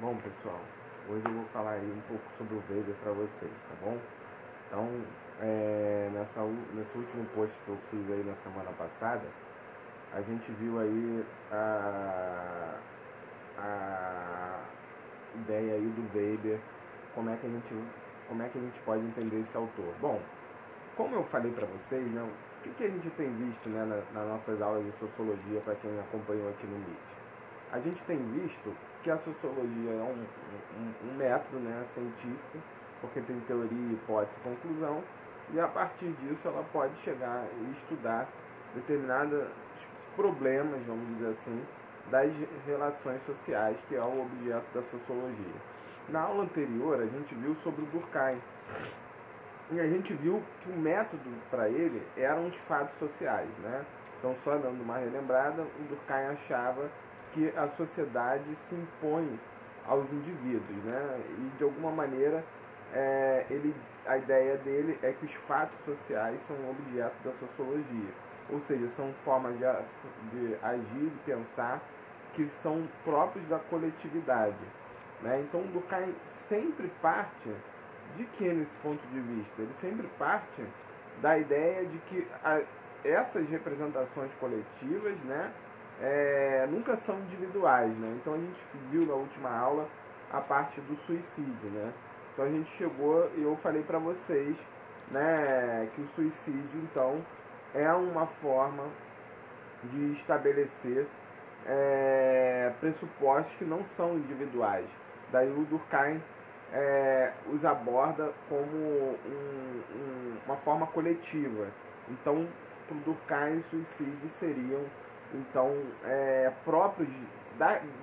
Bom pessoal, hoje eu vou falar aí um pouco sobre o Weber para vocês, tá bom? Então, é, nessa, nesse último post que eu fiz aí na semana passada, a gente viu aí a, a ideia aí do Weber, como é que a gente, como é que a gente pode entender esse autor. Bom, como eu falei para vocês, né, o que, que, a gente tem visto né, na, nas nossas aulas de sociologia para quem acompanhou aqui no MIT? A gente tem visto que a sociologia é um, um, um método né, científico, porque tem teoria, hipótese e conclusão, e a partir disso ela pode chegar e estudar determinados problemas, vamos dizer assim, das relações sociais, que é o objeto da sociologia. Na aula anterior, a gente viu sobre o Durkheim. E a gente viu que o método para ele eram os fatos sociais. Né? Então, só dando uma relembrada, o Durkheim achava que a sociedade se impõe aos indivíduos. Né? E, de alguma maneira, é, ele, a ideia dele é que os fatos sociais são objeto da sociologia. Ou seja, são formas de, de agir e pensar que são próprios da coletividade. Né? Então, o Durkheim sempre parte de que nesse ponto de vista? Ele sempre parte da ideia de que a, essas representações coletivas né, é, nunca são individuais. Né? Então, a gente viu na última aula a parte do suicídio. Né? Então, a gente chegou e eu falei para vocês né, que o suicídio, então, é uma forma de estabelecer é, pressupostos que não são individuais. Daí o Durkheim é, os aborda como um, um, uma forma coletiva. Então, para Durkheim, suicídios seriam então é, próprios de,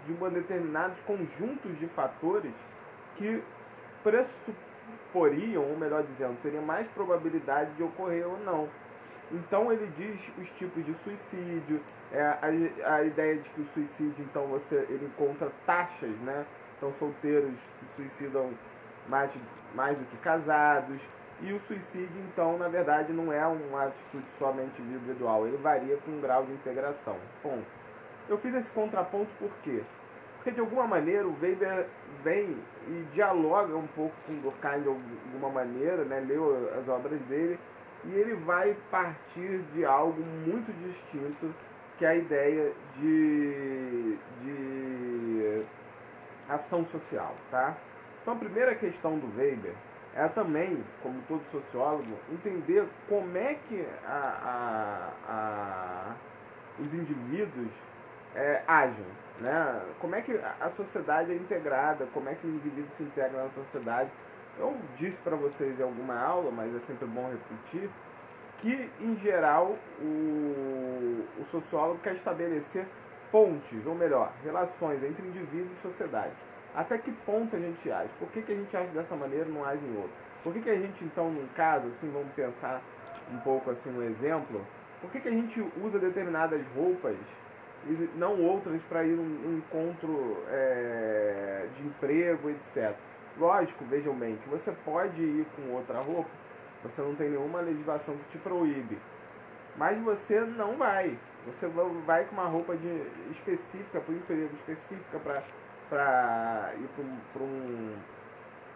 de um determinados conjuntos de fatores que pressuporiam, ou melhor dizendo, teriam mais probabilidade de ocorrer ou não. Então ele diz os tipos de suicídio, é, a, a ideia de que o suicídio, então você ele encontra taxas, né? Então solteiros se suicidam mais, mais do que casados. E o suicídio, então, na verdade, não é uma atitude somente individual, ele varia com um grau de integração. Bom, eu fiz esse contraponto por quê? Porque de alguma maneira o Weber vem e dialoga um pouco com Durkheim de alguma maneira, né? leu as obras dele e ele vai partir de algo muito distinto, que é a ideia de, de ação social, tá? Então a primeira questão do Weber é também, como todo sociólogo, entender como é que a, a, a, os indivíduos é, agem, né? Como é que a sociedade é integrada, como é que o indivíduo se integra na sociedade eu disse para vocês em alguma aula, mas é sempre bom repetir, que em geral o, o sociólogo quer estabelecer pontes, ou melhor, relações entre indivíduo e sociedade. Até que ponto a gente age? Por que, que a gente age dessa maneira e não age em outro? Por que, que a gente, então, num caso, assim, vamos pensar um pouco assim um exemplo, por que, que a gente usa determinadas roupas e não outras para ir num encontro é, de emprego, etc. Lógico, vejam bem, que você pode ir com outra roupa, você não tem nenhuma legislação que te proíbe. Mas você não vai. Você vai com uma roupa de, específica para o emprego, específica para ir para um,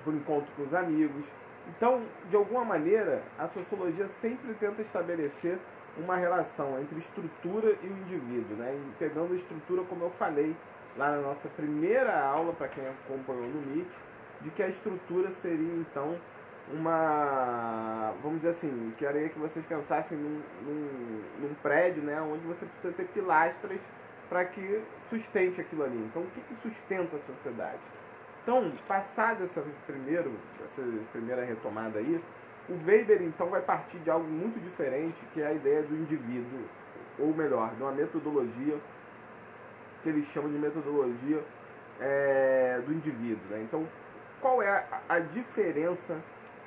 um encontro com os amigos. Então, de alguma maneira, a sociologia sempre tenta estabelecer uma relação entre estrutura e o indivíduo, né? E pegando a estrutura, como eu falei lá na nossa primeira aula, para quem acompanhou no MIT, de que a estrutura seria então uma, vamos dizer assim, queria que vocês pensassem num, num, num, prédio, né, onde você precisa ter pilastras para que sustente aquilo ali. Então, o que, que sustenta a sociedade? Então, passada essa, primeiro, essa primeira retomada aí, o Weber então vai partir de algo muito diferente, que é a ideia do indivíduo, ou melhor, de uma metodologia que ele chama de metodologia é, do indivíduo. Né? Então, qual é a, a diferença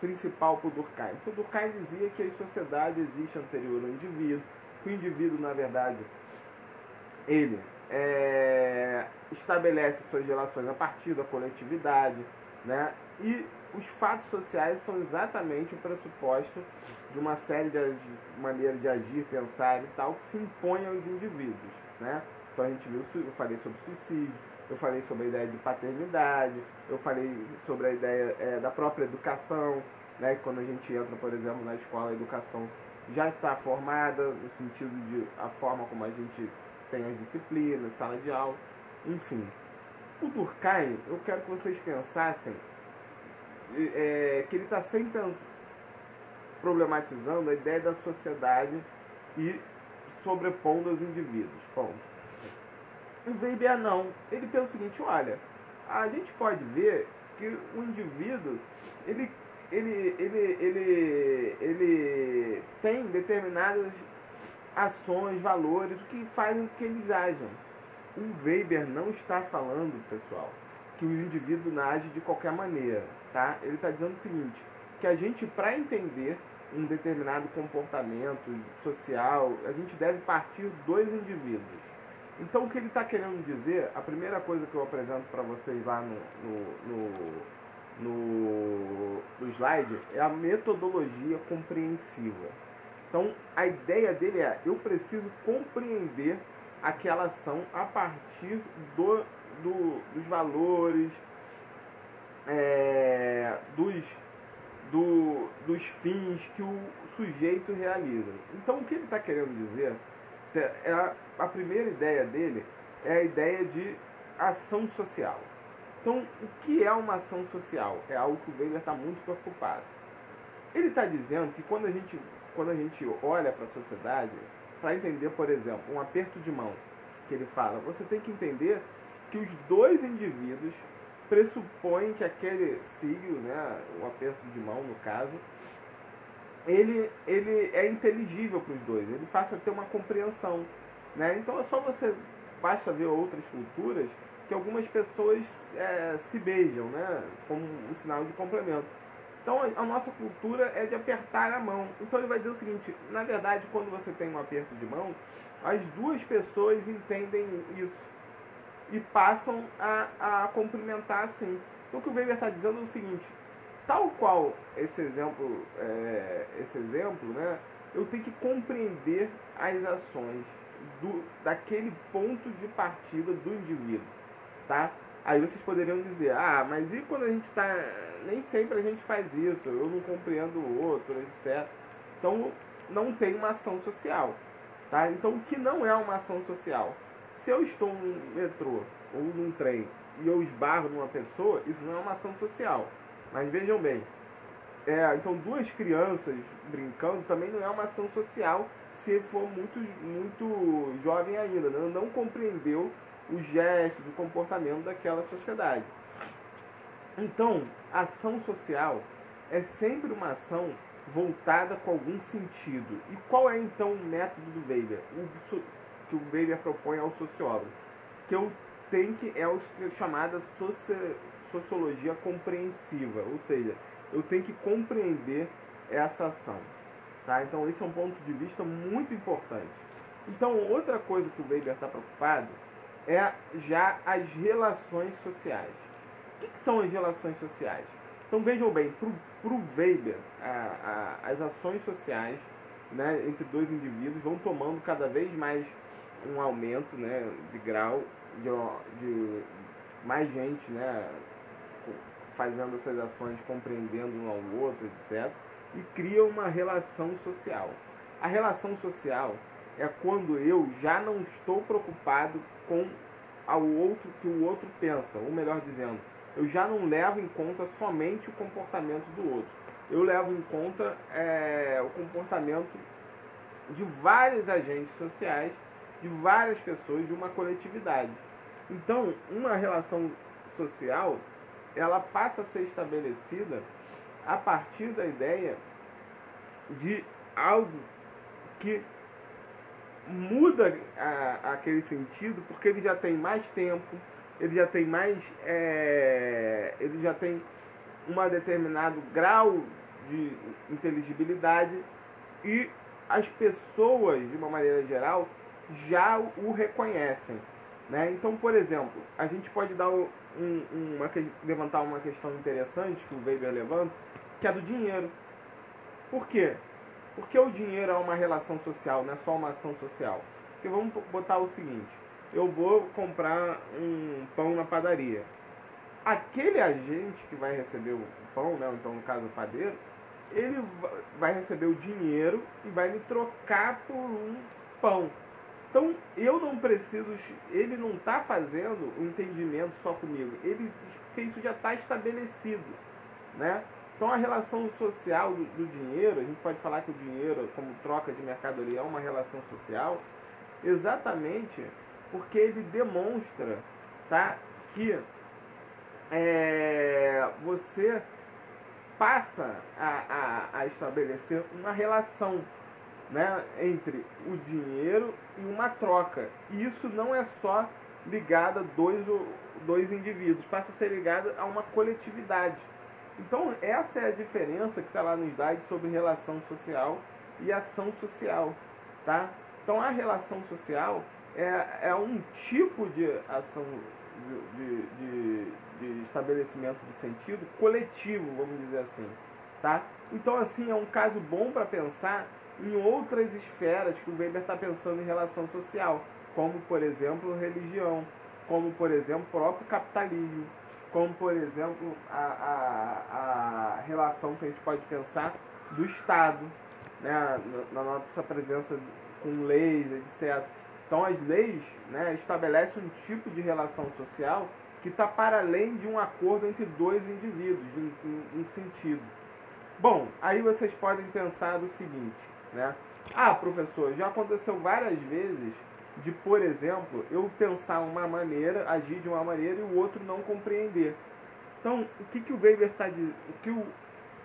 principal para o Durkheim? O Durkheim dizia que a sociedade existe anterior ao indivíduo, que o indivíduo, na verdade, ele é, estabelece suas relações a partir da coletividade, né? E os fatos sociais são exatamente o pressuposto de uma série de maneiras de agir, pensar e tal, que se impõe aos indivíduos. Né? Então a gente viu, eu falei sobre suicídio, eu falei sobre a ideia de paternidade, eu falei sobre a ideia é, da própria educação, né? quando a gente entra, por exemplo, na escola, a educação já está formada, no sentido de a forma como a gente tem as disciplinas, sala de aula, enfim. O Durkheim, eu quero que vocês pensassem é, que ele está sempre problematizando a ideia da sociedade e sobrepondo aos indivíduos. Bom, o Weber não. Ele pensa o seguinte, olha, a gente pode ver que o indivíduo ele, ele, ele, ele, ele tem determinadas ações, valores, que fazem que eles ajam. O Weber não está falando, pessoal, que o indivíduo age de qualquer maneira, tá? Ele está dizendo o seguinte, que a gente, para entender um determinado comportamento social, a gente deve partir dois indivíduos. Então, o que ele está querendo dizer, a primeira coisa que eu apresento para vocês lá no, no, no, no, no slide, é a metodologia compreensiva. Então, a ideia dele é: eu preciso compreender aquela ação a partir do, do dos valores, é, dos do, dos fins que o sujeito realiza. Então, o que ele está querendo dizer, a, a primeira ideia dele é a ideia de ação social. Então, o que é uma ação social? É algo que o Weber está muito preocupado. Ele está dizendo que quando a gente, quando a gente olha para a sociedade, para entender, por exemplo, um aperto de mão, que ele fala, você tem que entender que os dois indivíduos pressupõe que aquele signo, né, o aperto de mão no caso, ele, ele é inteligível para os dois, ele passa a ter uma compreensão. Né? Então é só você, basta ver outras culturas, que algumas pessoas é, se beijam, né, como um sinal de complemento. Então a nossa cultura é de apertar a mão. Então ele vai dizer o seguinte, na verdade quando você tem um aperto de mão, as duas pessoas entendem isso e passam a, a cumprimentar assim. Então o que o Weber está dizendo é o seguinte, tal qual esse exemplo, é, esse exemplo, né, eu tenho que compreender as ações do, daquele ponto de partida do indivíduo, tá? Aí vocês poderiam dizer, ah, mas e quando a gente está, nem sempre a gente faz isso, eu não compreendo o outro, etc. Então não tem uma ação social, tá? Então o que não é uma ação social? Se eu estou num metrô ou num trem e eu esbarro numa pessoa, isso não é uma ação social. Mas vejam bem, é, então duas crianças brincando também não é uma ação social se for muito, muito jovem ainda, né? não compreendeu os gestos, o comportamento daquela sociedade. Então, ação social é sempre uma ação voltada com algum sentido. E qual é então o método do Weber? O, que o Weber propõe ao sociólogo, que eu tenho que é o chamada sociologia compreensiva, ou seja, eu tenho que compreender essa ação. Tá? Então esse é um ponto de vista muito importante. Então outra coisa que o Weber está preocupado é já as relações sociais. O que, que são as relações sociais? Então vejam bem, para o Weber, a, a, as ações sociais né, entre dois indivíduos vão tomando cada vez mais um aumento né, de grau de, de mais gente né, fazendo essas ações, compreendendo um ao outro, etc. E cria uma relação social. A relação social é quando eu já não estou preocupado com o outro que o outro pensa, ou melhor dizendo, eu já não levo em conta somente o comportamento do outro. Eu levo em conta é, o comportamento de vários agentes sociais de várias pessoas, de uma coletividade. Então, uma relação social, ela passa a ser estabelecida a partir da ideia de algo que muda a, aquele sentido, porque ele já tem mais tempo, ele já tem mais, é, ele já tem um determinado grau de inteligibilidade e as pessoas, de uma maneira geral, já o reconhecem. Né? Então, por exemplo, a gente pode dar um, uma, levantar uma questão interessante que o Weber levanta, que é do dinheiro. Por quê? Por que o dinheiro é uma relação social, não é só uma ação social? Porque vamos botar o seguinte, eu vou comprar um pão na padaria. Aquele agente que vai receber o pão, né, então no caso o padeiro, ele vai receber o dinheiro e vai me trocar por um pão. Então eu não preciso, ele não está fazendo o um entendimento só comigo, ele, porque isso já está estabelecido, né? Então a relação social do, do, dinheiro, a gente pode falar que o dinheiro como troca de mercadoria é uma relação social, exatamente porque ele demonstra, tá, que é, você passa a, a, a estabelecer uma relação né, entre o dinheiro e uma troca. E isso não é só ligado a dois, dois indivíduos, passa a ser ligado a uma coletividade. Então, essa é a diferença que está lá no slide sobre relação social e ação social. Tá? Então, a relação social é, é um tipo de ação de, de, de estabelecimento de sentido coletivo, vamos dizer assim. Tá? Então, assim, é um caso bom para pensar em outras esferas que o Weber está pensando em relação social, como, por exemplo, religião, como, por exemplo, o próprio capitalismo, como, por exemplo, a, a, a relação que a gente pode pensar do Estado, né, na, nossa presença com leis, etc. Então, as leis né, estabelecem um tipo de relação social que está para além de um acordo entre dois indivíduos, em, em, em sentido. Bom, aí vocês podem pensar o seguinte: né? Ah, professor, já aconteceu várias vezes de, por exemplo, eu pensar uma maneira, agir de uma maneira e o outro não compreender. Então, o que, que o Weber está dizendo? Que o,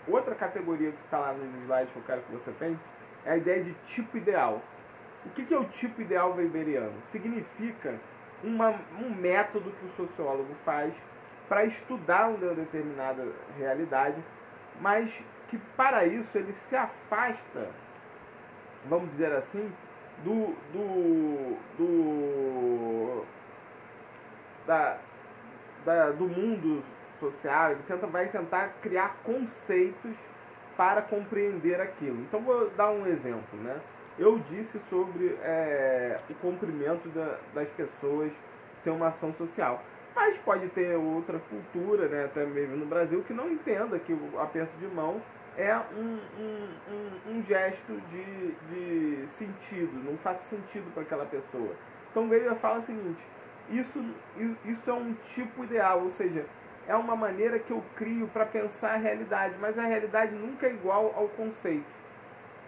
outra categoria que está lá no slide que eu quero que você pense é a ideia de tipo ideal. O que, que é o tipo ideal weberiano? Significa uma, um método que o sociólogo faz para estudar uma determinada realidade, mas que para isso ele se afasta vamos dizer assim, do, do, do, da, da, do mundo social, ele tenta, vai tentar criar conceitos para compreender aquilo. Então vou dar um exemplo, né? Eu disse sobre é, o cumprimento da, das pessoas ser uma ação social. Mas pode ter outra cultura, né, até mesmo no Brasil, que não entenda que o aperto de mão é um, um, um, um gesto de, de sentido, não faz sentido para aquela pessoa. Então Weber fala o seguinte, isso, isso é um tipo ideal, ou seja, é uma maneira que eu crio para pensar a realidade, mas a realidade nunca é igual ao conceito.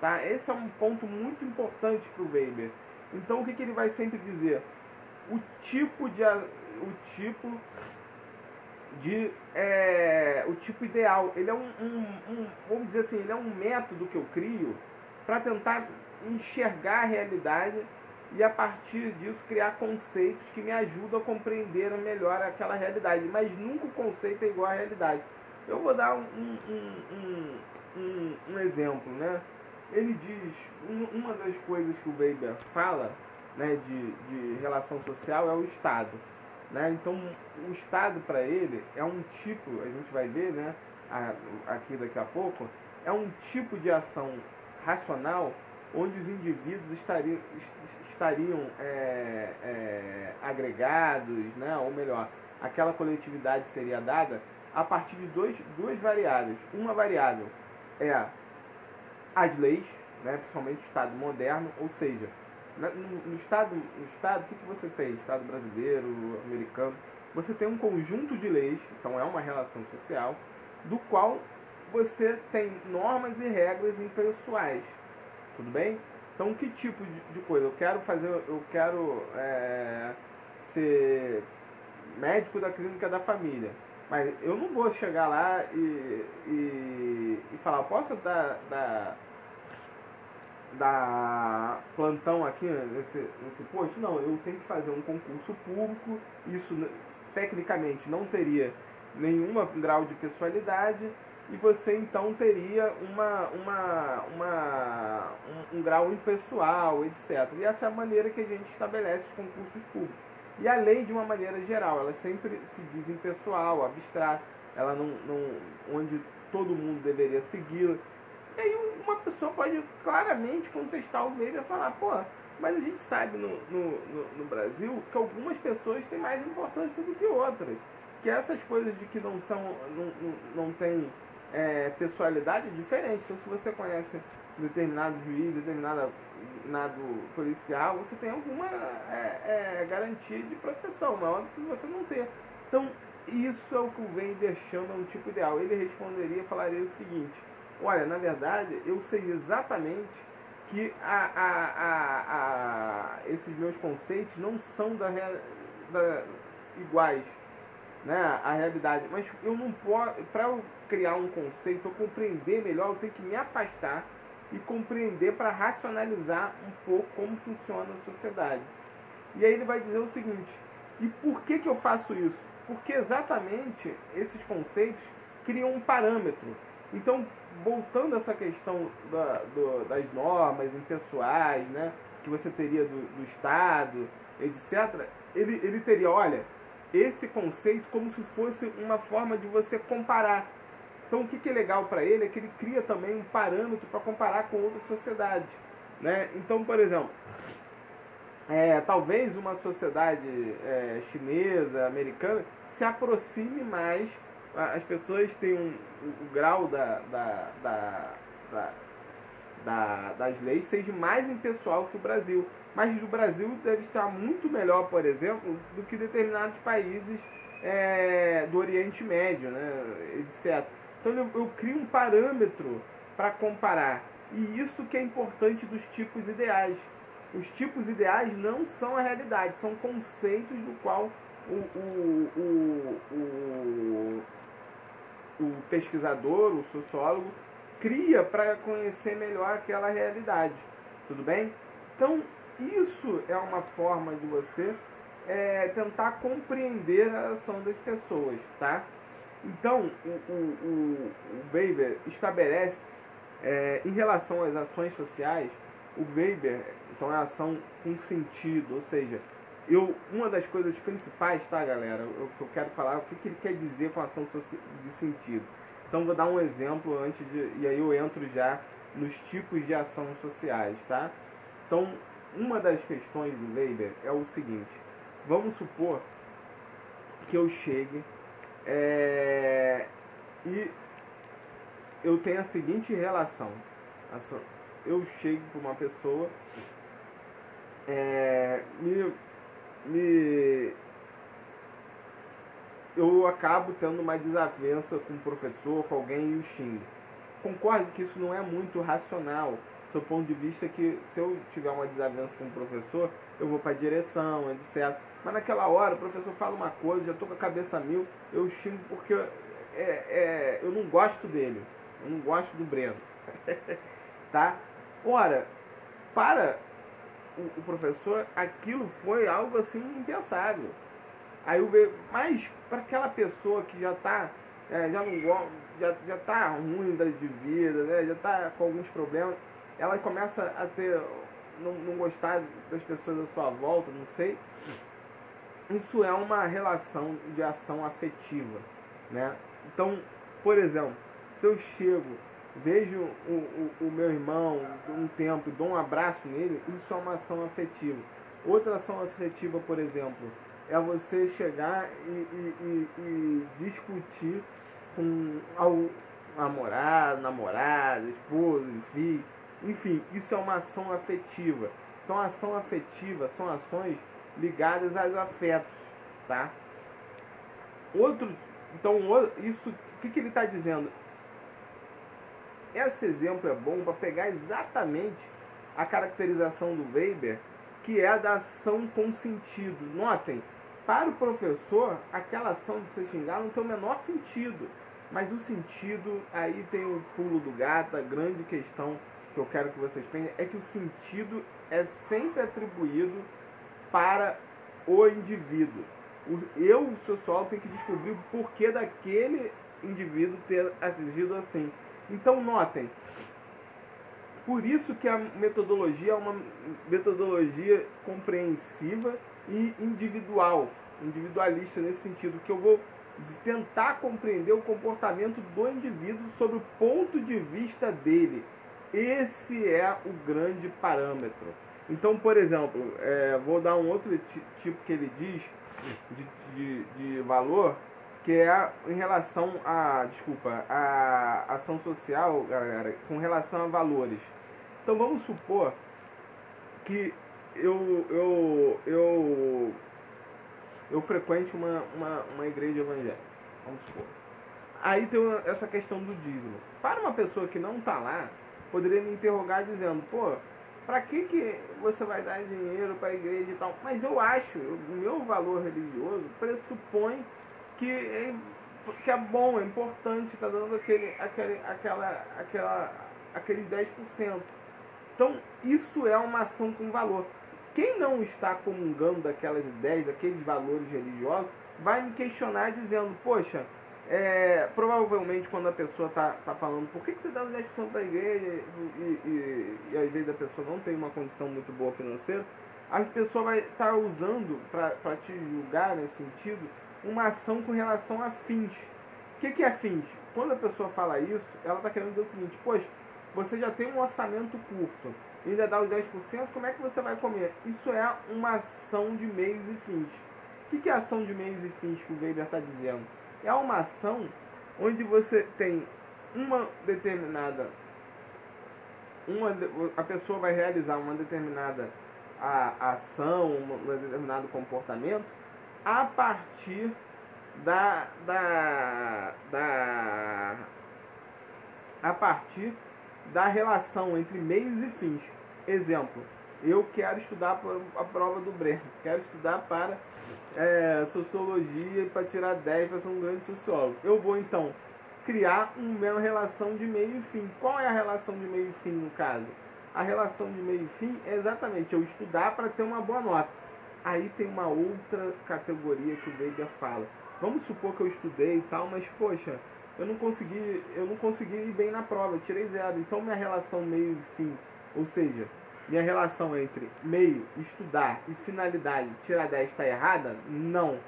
Tá? Esse é um ponto muito importante para o Weber. Então o que, que ele vai sempre dizer? O tipo de o tipo de é, o tipo ideal. Ele é um, um, um, vamos dizer assim, ele é um método que eu crio para tentar enxergar a realidade e a partir disso criar conceitos que me ajudam a compreender melhor aquela realidade. Mas nunca o conceito é igual à realidade. Eu vou dar um, um, um, um exemplo, né? Ele diz, uma das coisas que o Weber fala né, de, de relação social é o Estado. Né? Então, o Estado para ele é um tipo, a gente vai ver né, aqui daqui a pouco, é um tipo de ação racional onde os indivíduos estariam, estariam é, é, agregados, né, ou melhor, aquela coletividade seria dada a partir de dois, duas variáveis. Uma variável é as leis, né, principalmente o Estado moderno, ou seja, no, estado, no estado, o que, você tem? Estado brasileiro, americano. Você tem um conjunto de leis, então é uma relação social, do qual você tem normas e regras impessoais. Tudo bem? Então, que tipo de, coisa? Eu quero fazer, eu quero é, ser médico da clínica da família. Mas eu não vou chegar lá e, e, e falar, posso dar, dar da plantão aqui nesse, nesse posto, não, eu tenho que fazer um concurso público, isso tecnicamente não teria nenhum grau de pessoalidade e você então teria uma, uma, uma, um, um grau impessoal, etc. E essa é a maneira que a gente estabelece os concursos públicos. E a lei, de uma maneira geral, ela sempre se diz impessoal, abstrata, ela não, não, onde todo mundo deveria segui-la. E aí uma pessoa pode claramente contestar o Weber e falar, pô, mas a gente sabe no, no, no, no Brasil que algumas pessoas têm mais importância do que outras. Que essas coisas de que não são, não, não, tem é, pessoalidade é diferente. Então se você conhece determinado juiz, determinado policial, você tem alguma é, é, garantia de proteção, maior do que você não ter. Então, isso é o que o Weber chama um tipo ideal. Ele responderia, falaria o seguinte, olha, na verdade, eu sei exatamente que a, a, a, esses meus conceitos não são da, da, iguais né, à realidade, mas eu não posso, para eu criar um conceito, eu compreender melhor, eu tenho que me afastar e compreender para racionalizar um pouco como funciona a sociedade. E aí ele vai dizer o seguinte: e por que, que eu faço isso? Porque exatamente esses conceitos criam um parâmetro. Então, voltando a essa questão da, do, das normas impessoais, né, que você teria do, do Estado, etc., ele, ele teria, olha, esse conceito como se fosse uma forma de você comparar então o que, que é legal para ele é que ele cria também um parâmetro para comparar com outras sociedades. Né? Então, por exemplo, é, talvez uma sociedade é, chinesa, americana, se aproxime mais, as pessoas têm um, o, grau da, da, da, da, da das leis seja mais impessoal que o Brasil. Mas o Brasil deve estar muito melhor, por exemplo, do que determinados países é, do Oriente Médio, né, etc. Então eu, eu crio um parâmetro para comparar. E isso que é importante dos tipos ideais. Os tipos ideais não são a realidade, são conceitos do qual o, o, o, o pesquisador, o sociólogo, cria para conhecer melhor aquela realidade. Tudo bem? Então, isso é uma forma de você é, tentar compreender a ação das pessoas, tá? Então, o, o, o, Weber estabelece, é, em relação às ações sociais, o Weber, então é a ação com sentido, ou seja, eu, uma das coisas principais, tá, galera, o que eu quero falar, o que, que ele quer dizer com ação de sentido. Então, vou dar um exemplo antes de, e aí eu entro já nos tipos de ação sociais, tá? Então, uma das questões do Weber é o seguinte: vamos supor que eu chegue é, e eu tenho a seguinte relação. Eu chego para uma pessoa, é, me, me, eu acabo tendo uma desavença com o professor, com alguém e o xingo. Concordo que isso não é muito racional, do ponto de vista que se eu tiver uma desavença com o professor, eu vou para a direção, etc. Mas naquela hora o professor fala uma coisa, já estou com a cabeça mil, eu xingo porque é, é, eu não gosto dele. Eu não gosto do Breno. tá? Ora, para o, o, professor, aquilo foi algo assim impensável. Aí eu vejo, mas para aquela pessoa que já está é, já não já, já tá ruim de vida, né? já está com alguns problemas, ela começa a ter não, não gostar das pessoas à sua volta, não sei isso é uma relação de ação afetiva, né? Então, por exemplo, se eu chego, vejo o, o, o meu irmão um tempo, dou um abraço nele, isso é uma ação afetiva. Outra ação afetiva, por exemplo, é você chegar e, e, e, e discutir com o namorado, namorada, esposa, filho, enfim, isso é uma ação afetiva. Então, ação afetiva são ações ligadas aos afetos, tá? Outro, então isso, o que, que ele está dizendo? Esse exemplo é bom para pegar exatamente a caracterização do Weber, que é a da ação com sentido. Notem, para o professor, aquela ação de se xingar não tem o menor sentido. Mas o sentido, aí tem o pulo do gato, a grande questão que eu quero que vocês pensem, é que o sentido é sempre atribuído para o indivíduo. Eu, o sociólogo, tenho que descobrir o porquê daquele indivíduo ter agido assim. Então, notem, por isso que a metodologia é uma metodologia compreensiva e individual, individualista nesse sentido, que eu vou tentar compreender o comportamento do indivíduo sob o ponto de vista dele. esse é o grande parâmetro. Então, por exemplo, é, vou dar um outro tipo que ele diz de, de, de valor, que é em relação a, desculpa, a ação social, galera, com relação a valores. Então vamos supor que eu eu eu eu frequente uma, uma, uma igreja evangélica, vamos supor. Aí tem essa questão do dízimo. Para uma pessoa que não está lá, poderia me interrogar dizendo, pô, para que, que você vai dar dinheiro para a igreja e tal? Mas eu acho, o meu valor religioso pressupõe que é, que é bom, é importante, está dando aquele, aquele, aquela, aquela, aquele 10%. Então, isso é uma ação com valor. Quem não está comungando daquelas ideias, daqueles valores religiosos, vai me questionar dizendo, poxa, é, provavelmente quando a pessoa está tá falando por que, que você dá os 10% para a igreja e, e, e, às vezes a pessoa não tem uma condição muito boa financeira, a pessoa vai estar tá usando para te julgar nesse sentido uma ação com relação a fins. O que, que é fins? Quando a pessoa fala isso, ela está querendo dizer o seguinte, poxa, você já tem um orçamento curto, ainda dá os 10%, como é que você vai comer? Isso é uma ação de meios e fins. O que, que é ação de meios e fins que o Weber está dizendo? é uma ação onde você tem uma determinada uma, a pessoa vai realizar uma determinada a, ação, um determinado comportamento a partir da, da, da a partir da relação entre meios e fins. Exemplo, eu quero estudar a prova do Brecht, quero estudar para é, sociologia para tirar 10 para ser um grande sociólogo. Eu vou então criar uma relação de meio e fim. Qual é a relação de meio e fim no caso? A relação de meio e fim é exatamente eu estudar para ter uma boa nota. Aí tem uma outra categoria que o Weber fala. Vamos supor que eu estudei e tal, mas poxa, eu não consegui, eu não consegui ir bem na prova, tirei zero. Então minha relação meio e fim, ou seja, minha relação entre meio, estudar e finalidade, tirar 10 está errada? Não.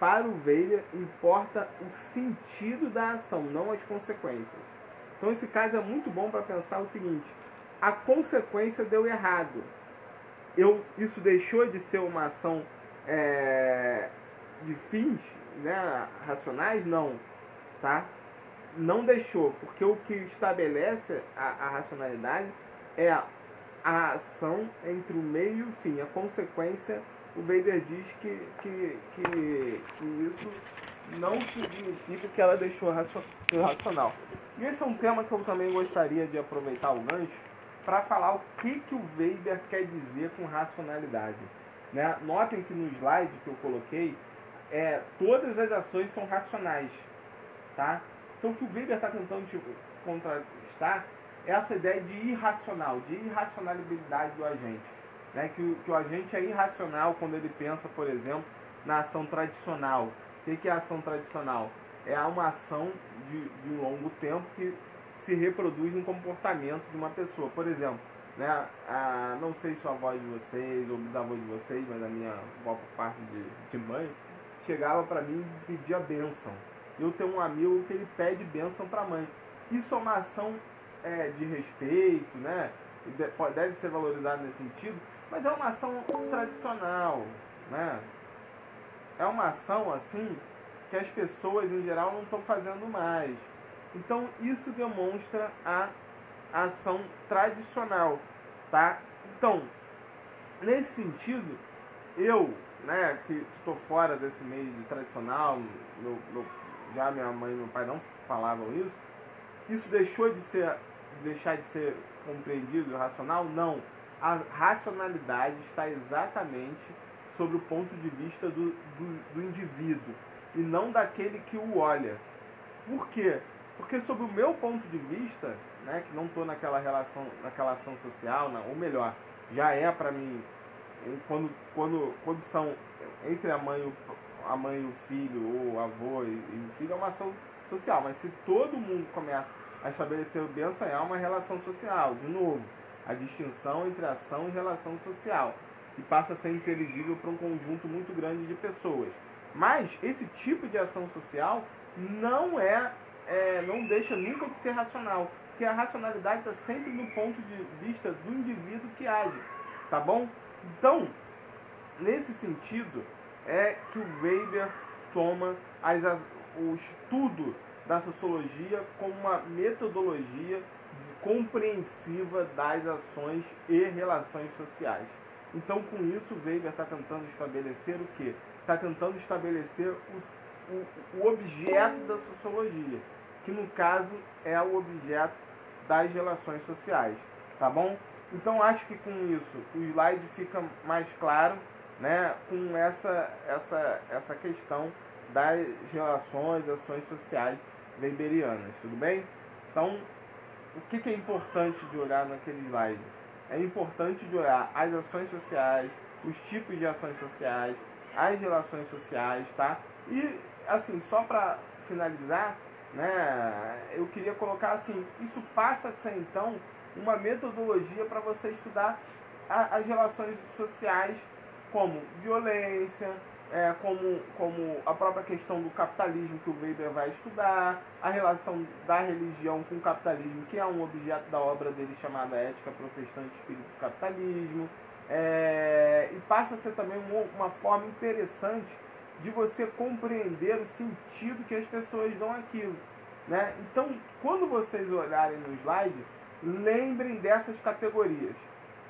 Para o Weber, importa o sentido da ação, não as consequências. Então, esse caso é muito bom para pensar o seguinte: a consequência deu errado. Eu, isso deixou de ser uma ação é, de fins né, racionais? Não. Tá? Não deixou, porque o que estabelece a, a racionalidade é a ação entre o meio e o fim. A consequência, o Weber diz que, que, que, que isso não significa que ela deixou racional. E esse é um tema que eu também gostaria de aproveitar o gancho para falar o que, que o Weber quer dizer com racionalidade. Né? Notem que no slide que eu coloquei, é, todas as ações são racionais. Tá? Então o que o Weber está tentando tipo, contrastar essa ideia de irracional, de irracionalidade do agente. Né? Que, que o agente é irracional quando ele pensa, por exemplo, na ação tradicional. O que é a ação tradicional? É uma ação de, de longo tempo que se reproduz no comportamento de uma pessoa. Por exemplo, né, a, não sei se a avó de vocês ou bisavô de vocês, mas a minha avó por parte de, de mãe, chegava para mim e pedia bênção. Eu tenho um amigo que ele pede bênção para mãe. Isso é uma ação é, de respeito, né? deve ser valorizado nesse sentido, mas é uma ação tradicional, né? É uma ação assim que as pessoas em geral não estão fazendo mais. Então isso demonstra a ação tradicional, tá? Então, nesse sentido, eu, né, que estou fora desse meio tradicional, já minha mãe e meu pai não falavam isso, isso deixou de ser deixar de ser compreendido racional? Não. A racionalidade está exatamente sobre o ponto de vista do, do, do indivíduo e não daquele que o olha. Por quê? Porque sob o meu ponto de vista, né, que não estou naquela relação, naquela ação social, não, ou melhor, já é para mim quando, quando, quando são entre a mãe, a mãe e o filho, ou o avô e, e o filho, é uma ação social. Mas se todo mundo começa a estabelecer o bênção é uma relação social. De novo, a distinção entre ação e relação social. E passa a ser inteligível para um conjunto muito grande de pessoas. Mas esse tipo de ação social não é, é não deixa nunca de ser racional. porque a racionalidade está sempre no ponto de vista do indivíduo que age, tá bom? Então, nesse sentido, é que o Weber toma as, o estudo da sociologia como uma metodologia compreensiva das ações e relações sociais. Então, com isso, Weber está tentando estabelecer o quê? Está tentando estabelecer o, o, o objeto da sociologia, que no caso é o objeto das relações sociais, tá bom? Então, acho que com isso o slide fica mais claro, né, com essa, essa, essa questão das relações, ações sociais weberianas, tudo bem? Então, o que, que é importante de olhar naquele slide? É importante de olhar as ações sociais, os tipos de ações sociais, as relações sociais, tá? E, assim, só para finalizar, né, eu queria colocar assim, isso passa a ser, então, uma metodologia para você estudar a, as relações sociais como violência, é, como, como a própria questão do capitalismo que o Weber vai estudar, a relação da religião com o capitalismo, que é um objeto da obra dele chamada Ética Protestante Espírito do Capitalismo, é, e passa a ser também uma, uma forma interessante de você compreender o sentido que as pessoas dão aquilo. Né? Então, quando vocês olharem no slide, lembrem dessas categorias.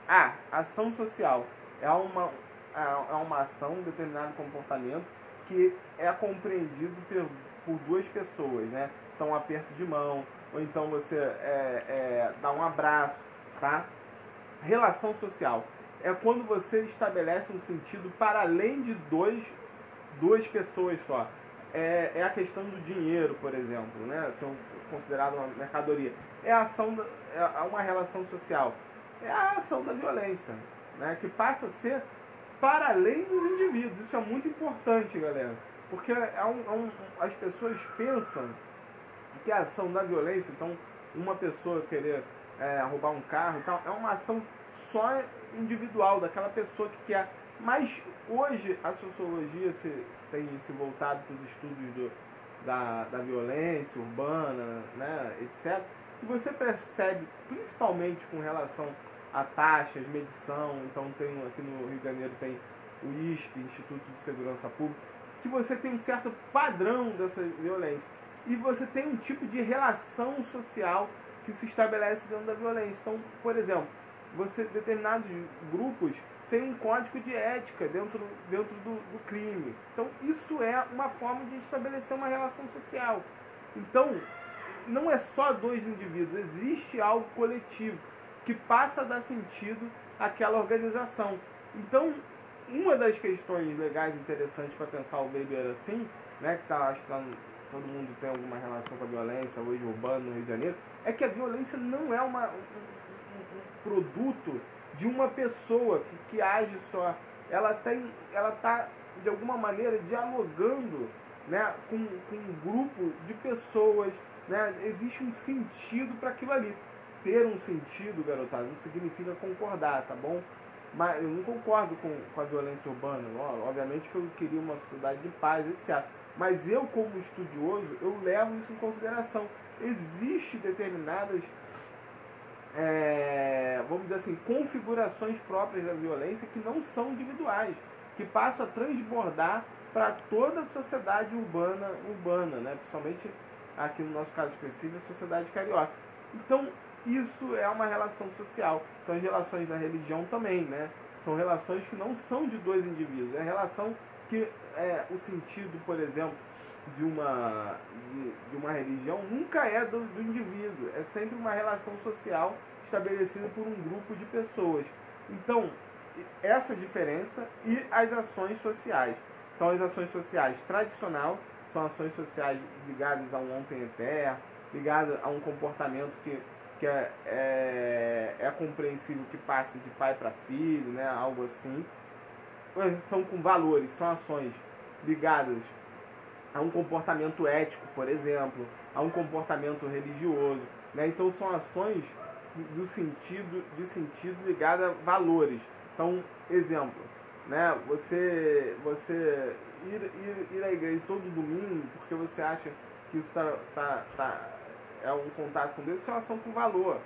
A. Ação social. É uma, é, é uma ação, um determinado comportamento que é compreendido por, por duas pessoas, né? Então, um aperto de mão, ou então você é, é, dá um abraço, tá? Relação social é quando você estabelece um sentido para além de dois, duas pessoas só. É, é a questão do dinheiro, por exemplo, né? Ser considerado uma mercadoria. É a ação, da, é uma relação social. É a ação da violência, né? Que passa a ser para além dos indivíduos. Isso é muito importante, galera. Porque é um, é um, as pessoas pensam que a ação da violência, então uma pessoa querer é, roubar um carro tal, é uma ação só individual, daquela pessoa que quer. Mas hoje a sociologia se, tem se voltado para os estudos do, da, da violência urbana, né, etc. E você percebe, principalmente com relação a taxas, medição, então tem aqui no Rio de Janeiro tem o ISP, Instituto de Segurança Pública, que você tem um certo padrão dessa violência. E você tem um tipo de relação social que se estabelece dentro da violência. Então, por exemplo, você determinados grupos têm um código de ética dentro, dentro do, do crime. Então, isso é uma forma de estabelecer uma relação social. Então, não é só dois indivíduos, existe algo coletivo que passa a dar sentido àquela organização. Então, uma das questões legais interessantes para pensar o Weber assim, né, que tá, acho que tá, todo mundo tem alguma relação com a violência hoje urbana no Rio de Janeiro, é que a violência não é uma, um, um, um produto de uma pessoa que, que age só. Ela tem, ela está de alguma maneira dialogando, né, com, com um grupo de pessoas, né? Existe um sentido para aquilo ali ter um sentido, garotada, não significa concordar, tá bom? Mas eu não concordo com, com a violência urbana. Obviamente que eu queria uma sociedade de paz, etc. Mas eu, como estudioso, eu levo isso em consideração. Existem determinadas, é, vamos dizer assim, configurações próprias da violência que não são individuais, que passam a transbordar para toda a sociedade urbana, urbana, né? principalmente aqui no nosso caso específico, a sociedade carioca. Então, isso é uma relação social. Então as relações da religião também, né? São relações que não são de dois indivíduos. É relação que é, o sentido, por exemplo, de uma, de, de uma religião nunca é do, do indivíduo. É sempre uma relação social estabelecida por um grupo de pessoas. Então, essa diferença e as ações sociais. Então, as ações sociais tradicional são ações sociais ligadas a um ontem eterno, ligadas a um comportamento que que é, é, é compreensível que passe de pai para filho, né, algo assim. São com valores, são ações ligadas a um comportamento ético, por exemplo, a um comportamento religioso. Né? Então são ações do sentido, de sentido ligado a valores. Então, exemplo, né? você, você ir, ir, ir à igreja todo domingo porque você acha que isso está tá, tá é um contato com Deus, isso é uma ação com valor,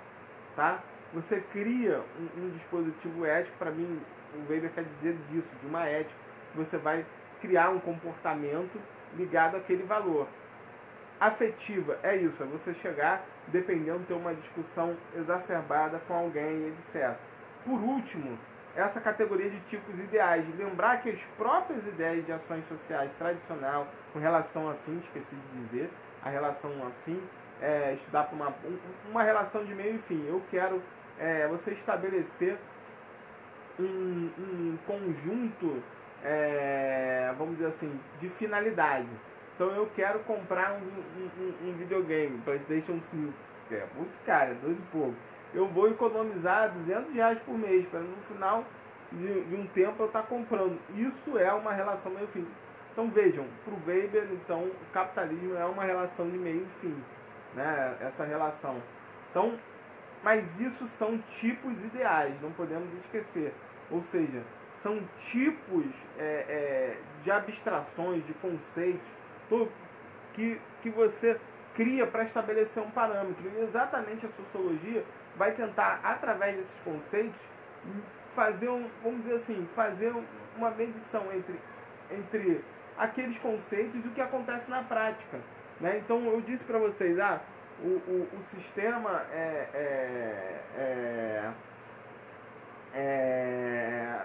tá? Você cria um, um dispositivo ético, para mim, o Weber quer dizer disso, de uma ética. Você vai criar um comportamento ligado àquele valor. Afetiva é isso, é você chegar, dependendo, ter uma discussão exacerbada com alguém, etc. Por último, essa categoria de tipos ideais. Lembrar que as próprias ideias de ações sociais tradicional com relação a fim, esqueci de dizer, a relação a fim, é, estudar para uma, uma relação de meio e fim. Eu quero é, você estabelecer um, um conjunto, é, vamos dizer assim, de finalidade. Então eu quero comprar um, um, um videogame, PlayStation 5, que é muito caro, é dois e pouco eu vou economizar 200 reais por mês, para no final de, de, um tempo eu estar tá comprando. Isso é uma relação meio fim. Então vejam, para o Weber, então, o capitalismo é uma relação de meio e fim. Né? Essa relação. Então, mas isso são tipos ideais, não podemos esquecer. Ou seja, são tipos é, é, de abstrações, de conceitos que, que você cria para estabelecer um parâmetro. E exatamente a sociologia vai tentar, através desses conceitos, fazer um, vamos dizer assim, fazer uma medição entre, entre aqueles conceitos e o que acontece na prática. Né? Então eu disse para vocês, ah, o, o, o sistema é, é, é, é,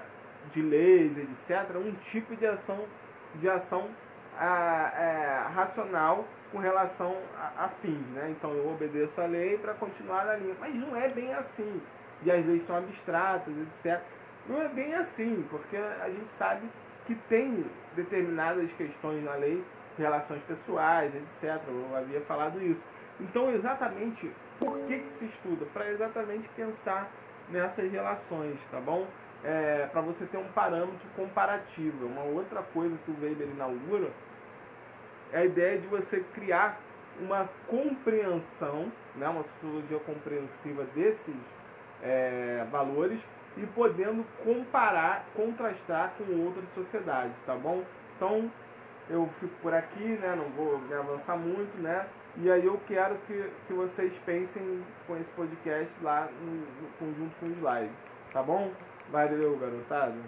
de leis, etc., um tipo de ação, de ação a, é, racional com relação a, a fins. Né? Então eu obedeço a lei para continuar na linha. Mas não é bem assim. E as leis são abstratas, etc. Não é bem assim, porque a gente sabe que tem determinadas questões na lei, relações pessoais, etc. Eu havia falado isso. Então, exatamente, por que, que se estuda? Para exatamente pensar nessas relações, tá bom? É, para você ter um parâmetro comparativo. Uma outra coisa que o Weber inaugura é a ideia de você criar uma compreensão, né, uma sociologia compreensiva desses é, valores e podendo comparar, contrastar com outras sociedades, tá bom? Então eu fico por aqui, né, não vou avançar muito, né? E aí eu quero que, que vocês pensem com esse podcast lá no, no conjunto com os lives, tá bom? Valeu, garotado.